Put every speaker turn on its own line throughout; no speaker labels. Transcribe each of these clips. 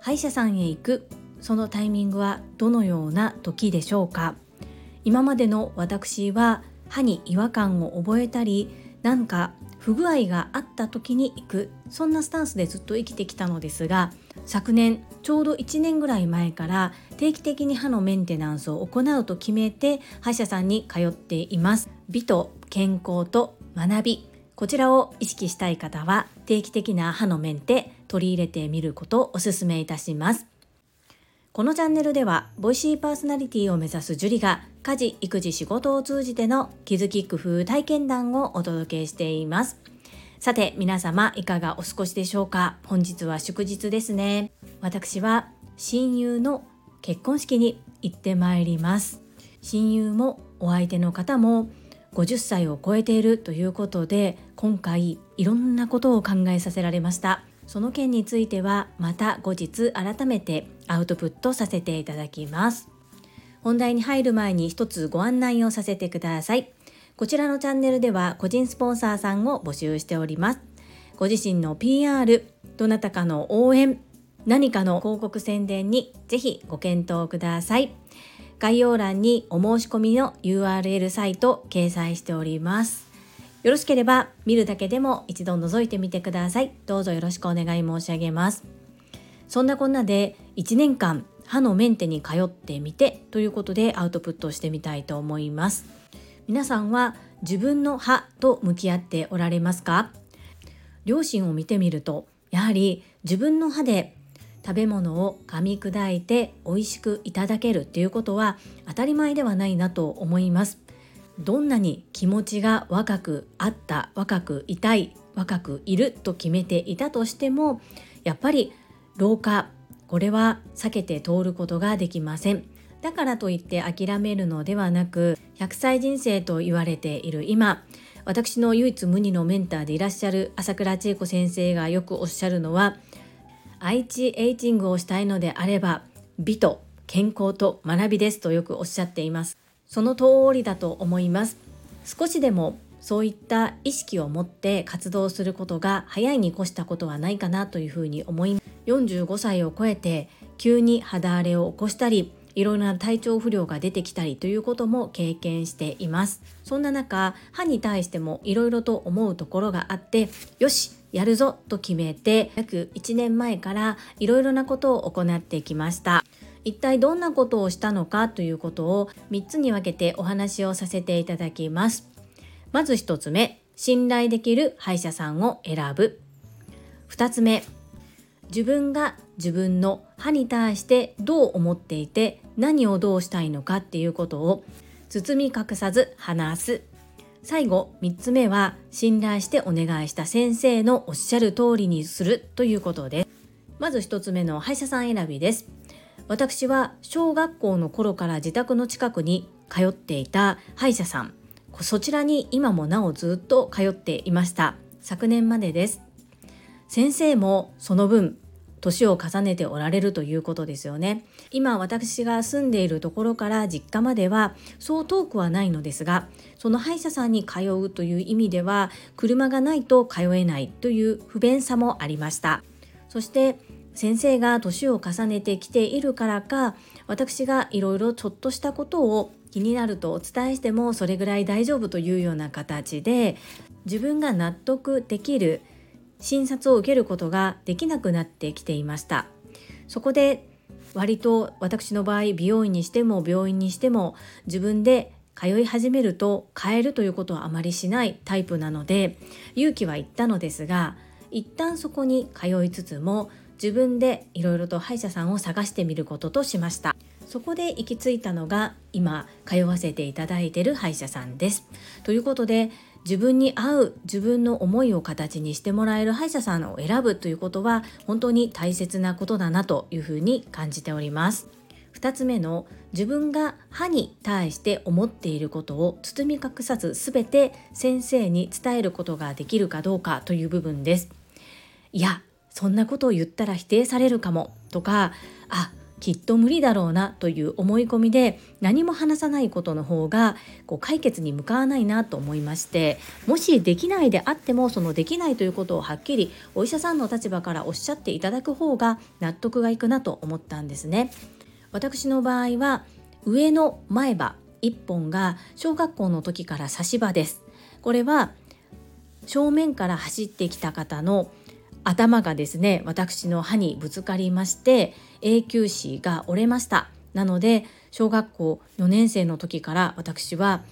歯医者さんへ行く。そのタイミングはどのような時でしょうか。今までの私は歯に違和感を覚えたりなんか不具合があった時に行く。そんなスタンスでずっと生きてきたのですが昨年ちょうど1年ぐらい前から定期的に歯のメンテナンスを行うと決めて歯医者さんに通っています。美と健康と学び。こちらを意識したい方は定期的な歯のメンテ取り入れてみることをお勧めいたします。このチャンネルではボイシーパーソナリティを目指す樹里が家事育児仕事を通じての気づき工夫体験談をお届けしています。さて皆様いかがお過ごしでしょうか？本日は祝日ですね。私は親友の結婚式に行ってまいります。親友もお相手の方も50歳を超えているということで今回いろんなことを考えさせられました。その件についてはまた後日改めてアウトプットさせていただきます。本題に入る前に一つご案内をさせてください。こちらのチャンネルでは個人スポンサーさんを募集しております。ご自身の PR どなたかの応援何かの広告宣伝にぜひご検討ください。概要欄にお申し込みの URL サイト掲載しておりますよろしければ見るだけでも一度覗いてみてください。どうぞよろしくお願い申し上げます。そんなこんなで1年間歯のメンテに通ってみてということでアウトプットしてみたいと思います。皆さんは自分の歯と向き合っておられますか？両親を見てみるとやはり自分の歯で食べ物を噛み砕いて美味しくいただけるっていうことは当たり前ではないなと思います。どんなに気持ちが若くあった若くいたい若くいると決めていたとしてもやっぱり老化これは避けて通ることができませんだからといって諦めるのではなく100歳人生と言われている今私の唯一無二のメンターでいらっしゃる朝倉千恵子先生がよくおっしゃるのは愛知エイジングをしたいのであれば美と健康と学びですとよくおっしゃっています。その通りだと思います。少しでもそういった意識を持って活動することが早いに越したことはないかなというふうに思い45歳を超えて急に肌荒れを起こしたりいろいろな体調不良が出てきたりということも経験しています。そんな中歯に対してもいろいろと思うところがあってよしやるぞと決めて約1年前からいろいろなことを行ってきました一体どんなことをしたのかということを3つに分けてお話をさせていただきます。まず1つ目、信頼できる歯医者さんを選ぶ。2つ目、自分が自分の歯に対してどう思っていて何をどうしたいのかっていうことを包み隠さず話す。最後3つ目は信頼してお願いした先生のおっしゃる通りにするということです。まず1つ目の歯医者さん選びです。私は小学校の頃から自宅の近くに通っていた歯医者さんそちらに今もなおずっと通っていました昨年までです先生もその分年を重ねておられるということですよね。今私が住んでいるところから実家まではそう遠くはないのですがその歯医者さんに通うという意味では車がないと通えないという不便さもありました。そして先生が年を重ねてきているからか私がいろいろちょっとしたことを気になるとお伝えしてもそれぐらい大丈夫というような形で自分が納得できる診察を受けることができなくなってきていました。そこで割と私の場合美容院にしても病院にしても自分で通い始めると変えるということはあまりしないタイプなので勇気は言ったのですが一旦そこに通いつつも自分でいろいろと歯医者さんを探してみることとしました。そこで行き着いたのが今通わせていただいている歯医者さんです。ということで自分に合う自分の思いを形にしてもらえる歯医者さんを選ぶということは本当に大切なことだなというふうに感じております。2つ目の自分が歯に対して思っていることを包み隠さず全て先生に伝えることができるかどうかという部分です。いやそんなことを言ったら否定されるかもとかあきっと無理だろうなという思い込みで何も話さないことの方がこう解決に向かわないなと思いましてもしできないであってもそのできないということをはっきりお医者さんの立場からおっしゃっていただく方が納得がいくなと思ったんですね。私の場合は上の前歯1本が小学校の時から差し歯です。これは正面から走ってきた方の頭がですね私の歯にぶつかりまして永久歯が折れました。なので小学校4年生の時から私は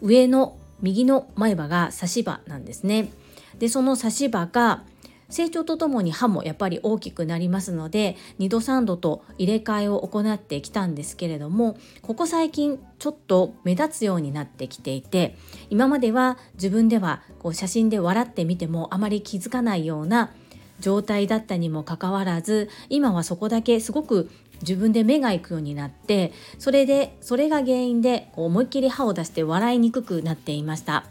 上の右の前歯が差し歯なんですね。でその差し歯が成長とともに歯もやっぱり大きくなりますので2度3度と入れ替えを行ってきたんですけれどもここ最近ちょっと目立つようになってきていて今までは自分ではこう写真で笑ってみてもあまり気づかないような状態だったにもかかわらず今はそこだけすごく自分で目が行くようになってそれでそれが原因でこう思いっきり歯を出して笑いにくくなっていました。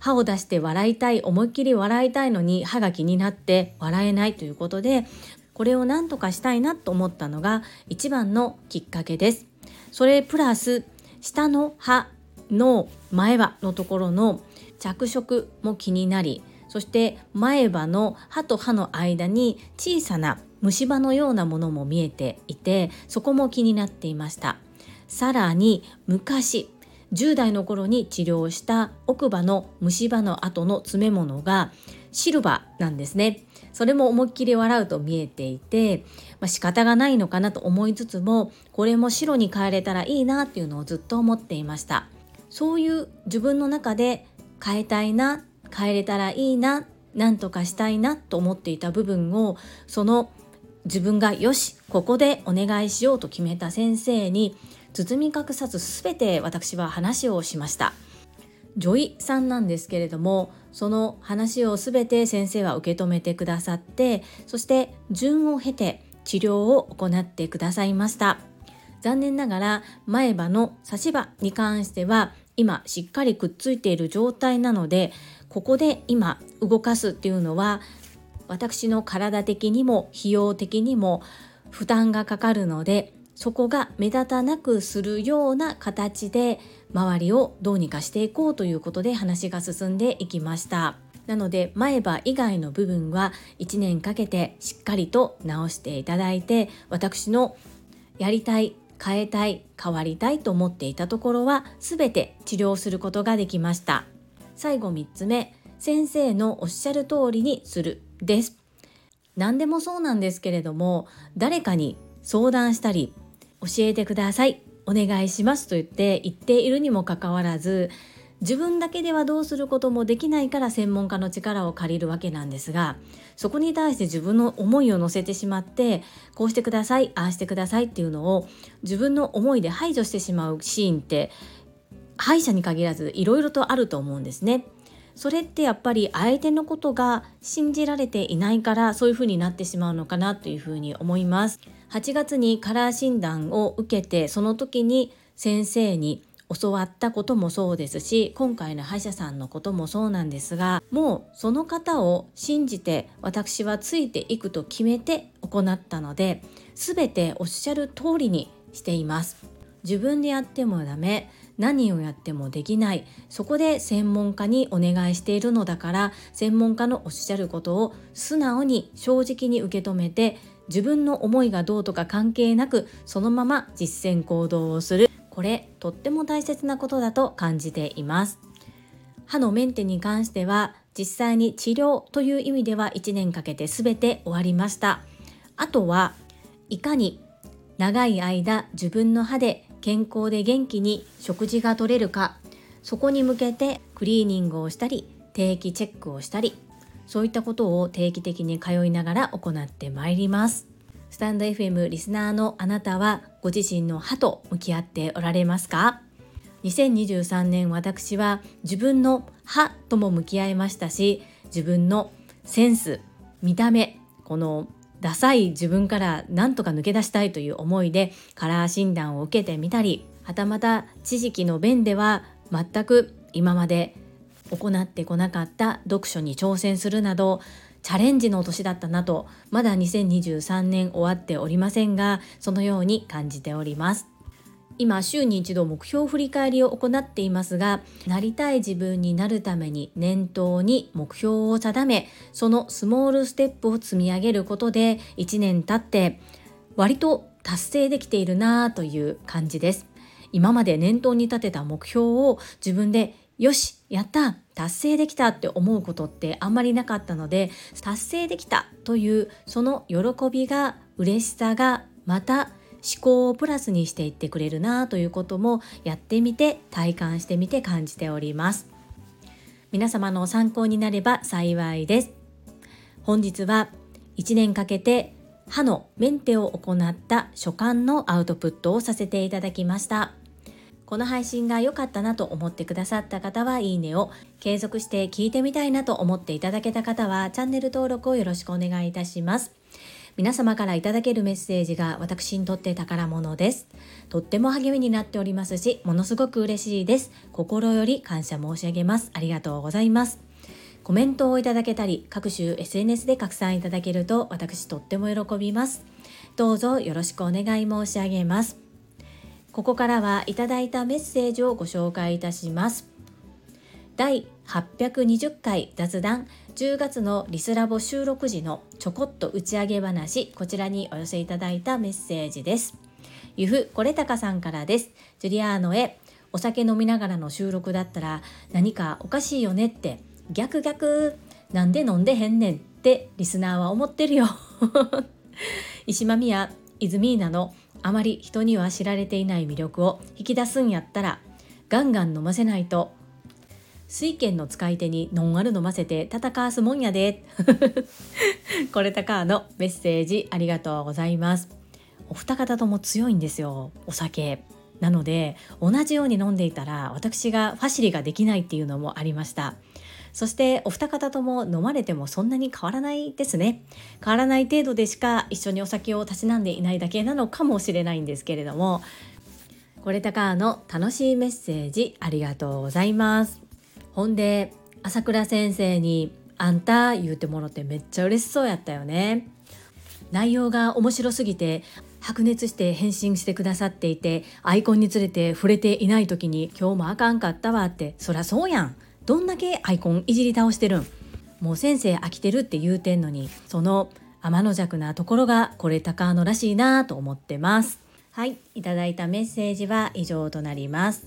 歯を出して笑いたい思いっきり笑いたいのに歯が気になって笑えないということでこれを何とかしたいなと思ったのが一番のきっかけです。それプラス下の歯の前歯のところの着色も気になりそして前歯の歯と歯の間に小さな虫歯のようなものも見えていてそこも気になっていました。さらに昔10代の頃に治療した奥歯の虫歯の後の詰め物がシルバーなんですね。それも思いっきり笑うと見えていて、まあ、仕方がないのかなと思いつつもこれも白に変えれたらいいなっていうのをずっと思っていました。そういう自分の中で変えたいな変えれたらいいな何とかしたいなと思っていた部分をその自分がよしここでお願いしようと決めた先生に包み隠さず全て私は話をしました。女医さんなんですけれどもその話を全て先生は受け止めてくださってそして順を経て治療を行ってくださいました。残念ながら前歯の差し歯に関しては今しっかりくっついている状態なのでここで今動かすっていうのは私の体的にも費用的にも負担がかかるのでそこが目立たなくするような形で周りをどうにかしていこうということで話が進んでいきました。なので前歯以外の部分は1年かけてしっかりと直していただいて私のやりたい変えたい変わりたいと思っていたところは全て治療することができました。最後3つ目先生のおっしゃる通りにするです。何でもそうなんですけれども誰かに相談したり教えてくださいお願いしますと言って言っているにもかかわらず自分だけではどうすることもできないから専門家の力を借りるわけなんですがそこに対して自分の思いを乗せてしまってこうしてくださいああしてくださいっていうのを自分の思いで排除してしまうシーンって歯医者に限らずいろいろとあると思うんですね。それってやっぱり相手のことが信じられていないからそういうふうになってしまうのかなというふうに思います。8月にカラー診断を受けてその時に先生に教わったこともそうですし今回の歯医者さんのこともそうなんですがもうその方を信じて私はついていくと決めて行ったので全ておっしゃる通りにしています自分でやってもダメ何をやってもできないそこで専門家にお願いしているのだから専門家のおっしゃることを素直に正直に受け止めて自分の思いがどうとか関係なくそのまま実践行動をする。これとっても大切なことだと感じています。歯のメンテに関しては実際に治療という意味では1年かけて全て終わりました。あとはいかに長い間自分の歯で健康で元気に食事が取れるかそこに向けてクリーニングをしたり定期チェックをしたりそういったことを定期的に通いながら行ってまいります。スタンド FM リスナーのあなたはご自身の歯と向き合っておられますか？2023年私は自分の歯とも向き合いましたし自分のセンス見た目このダサい自分からなんとか抜け出したいという思いでカラー診断を受けてみたりはたまた知識の便では全く今まで行ってこなかった読書に挑戦するなどチャレンジの年だったなとまだ2023年終わっておりませんがそのように感じております。今週に一度目標振り返りを行っていますがなりたい自分になるために念頭に目標を定めそのスモールステップを積み上げることで1年経って割と達成できているなという感じです。今まで念頭に立てた目標を自分でよしやった達成できたって思うことってあんまりなかったので達成できたというその喜びが嬉しさがまた思考をプラスにしていってくれるなということもやってみて体感してみて感じております。皆様の参考になれば幸いです。本日は1年かけて歯のメンテを行った所感のアウトプットをさせていただきました。この配信が良かったなと思ってくださった方はいいねを継続して聞いてみたいなと思っていただけた方はチャンネル登録をよろしくお願いいたします。皆様からいただけるメッセージが私にとって宝物です。とっても励みになっておりますし、ものすごく嬉しいです。心より感謝申し上げます。ありがとうございます。コメントをいただけたり、各種 SNS で拡散いただけると私とっても喜びます。どうぞよろしくお願い申し上げます。ここからはいただいたメッセージをご紹介いたします。第820回雑談10月のリスラボ収録時のちょこっと打ち上げ話こちらにお寄せいただいたメッセージです。ゆふこれたかさんからです。ジュリアーノへお酒飲みながらの収録だったら何かおかしいよねって逆逆なんで飲んでへんねんってリスナーは思ってるよ。石間宮イズミーナのあまり人には知られていない魅力を引き出すんやったらガンガン飲ませないと水拳の使い手にノンアル飲ませて戦わすもんやで。これたかのメッセージありがとうございます。お二方とも強いんですよお酒。なので同じように飲んでいたら私がファシリができないっていうのもありました。そしてお二方とも飲まれてもそんなに変わらないですね。変わらない程度でしか一緒にお酒をたしなんでいないだけなのかもしれないんですけれども。これたかの楽しいメッセージありがとうございます。ほんで朝倉先生に「あんた」言うてもろてめっちゃ嬉しそうやったよね。内容が面白すぎて白熱して返信してくださっていてアイコンにつれて触れていない時に「今日もあかんかったわ」ってそらそうやん。どんだけアイコンいじり倒してるん。もう先生飽きてるって言うてんのにその天の弱なところがこれ高野らしいなと思ってます。はいいただいたメッセージは以上となります。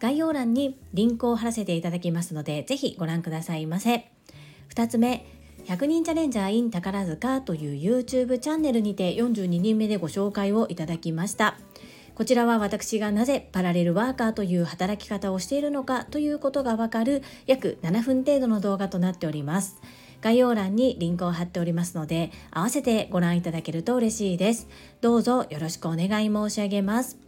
概要欄にリンクを貼らせていただきますので、ぜひご覧くださいませ。2つ目、100人チャレンジャー in 宝塚という YouTube チャンネルにて42人目でご紹介をいただきました。こちらは私がなぜパラレルワーカーという働き方をしているのかということがわかる約7分程度の動画となっております。概要欄にリンクを貼っておりますので、合わせてご覧いただけると嬉しいです。どうぞよろしくお願い申し上げます。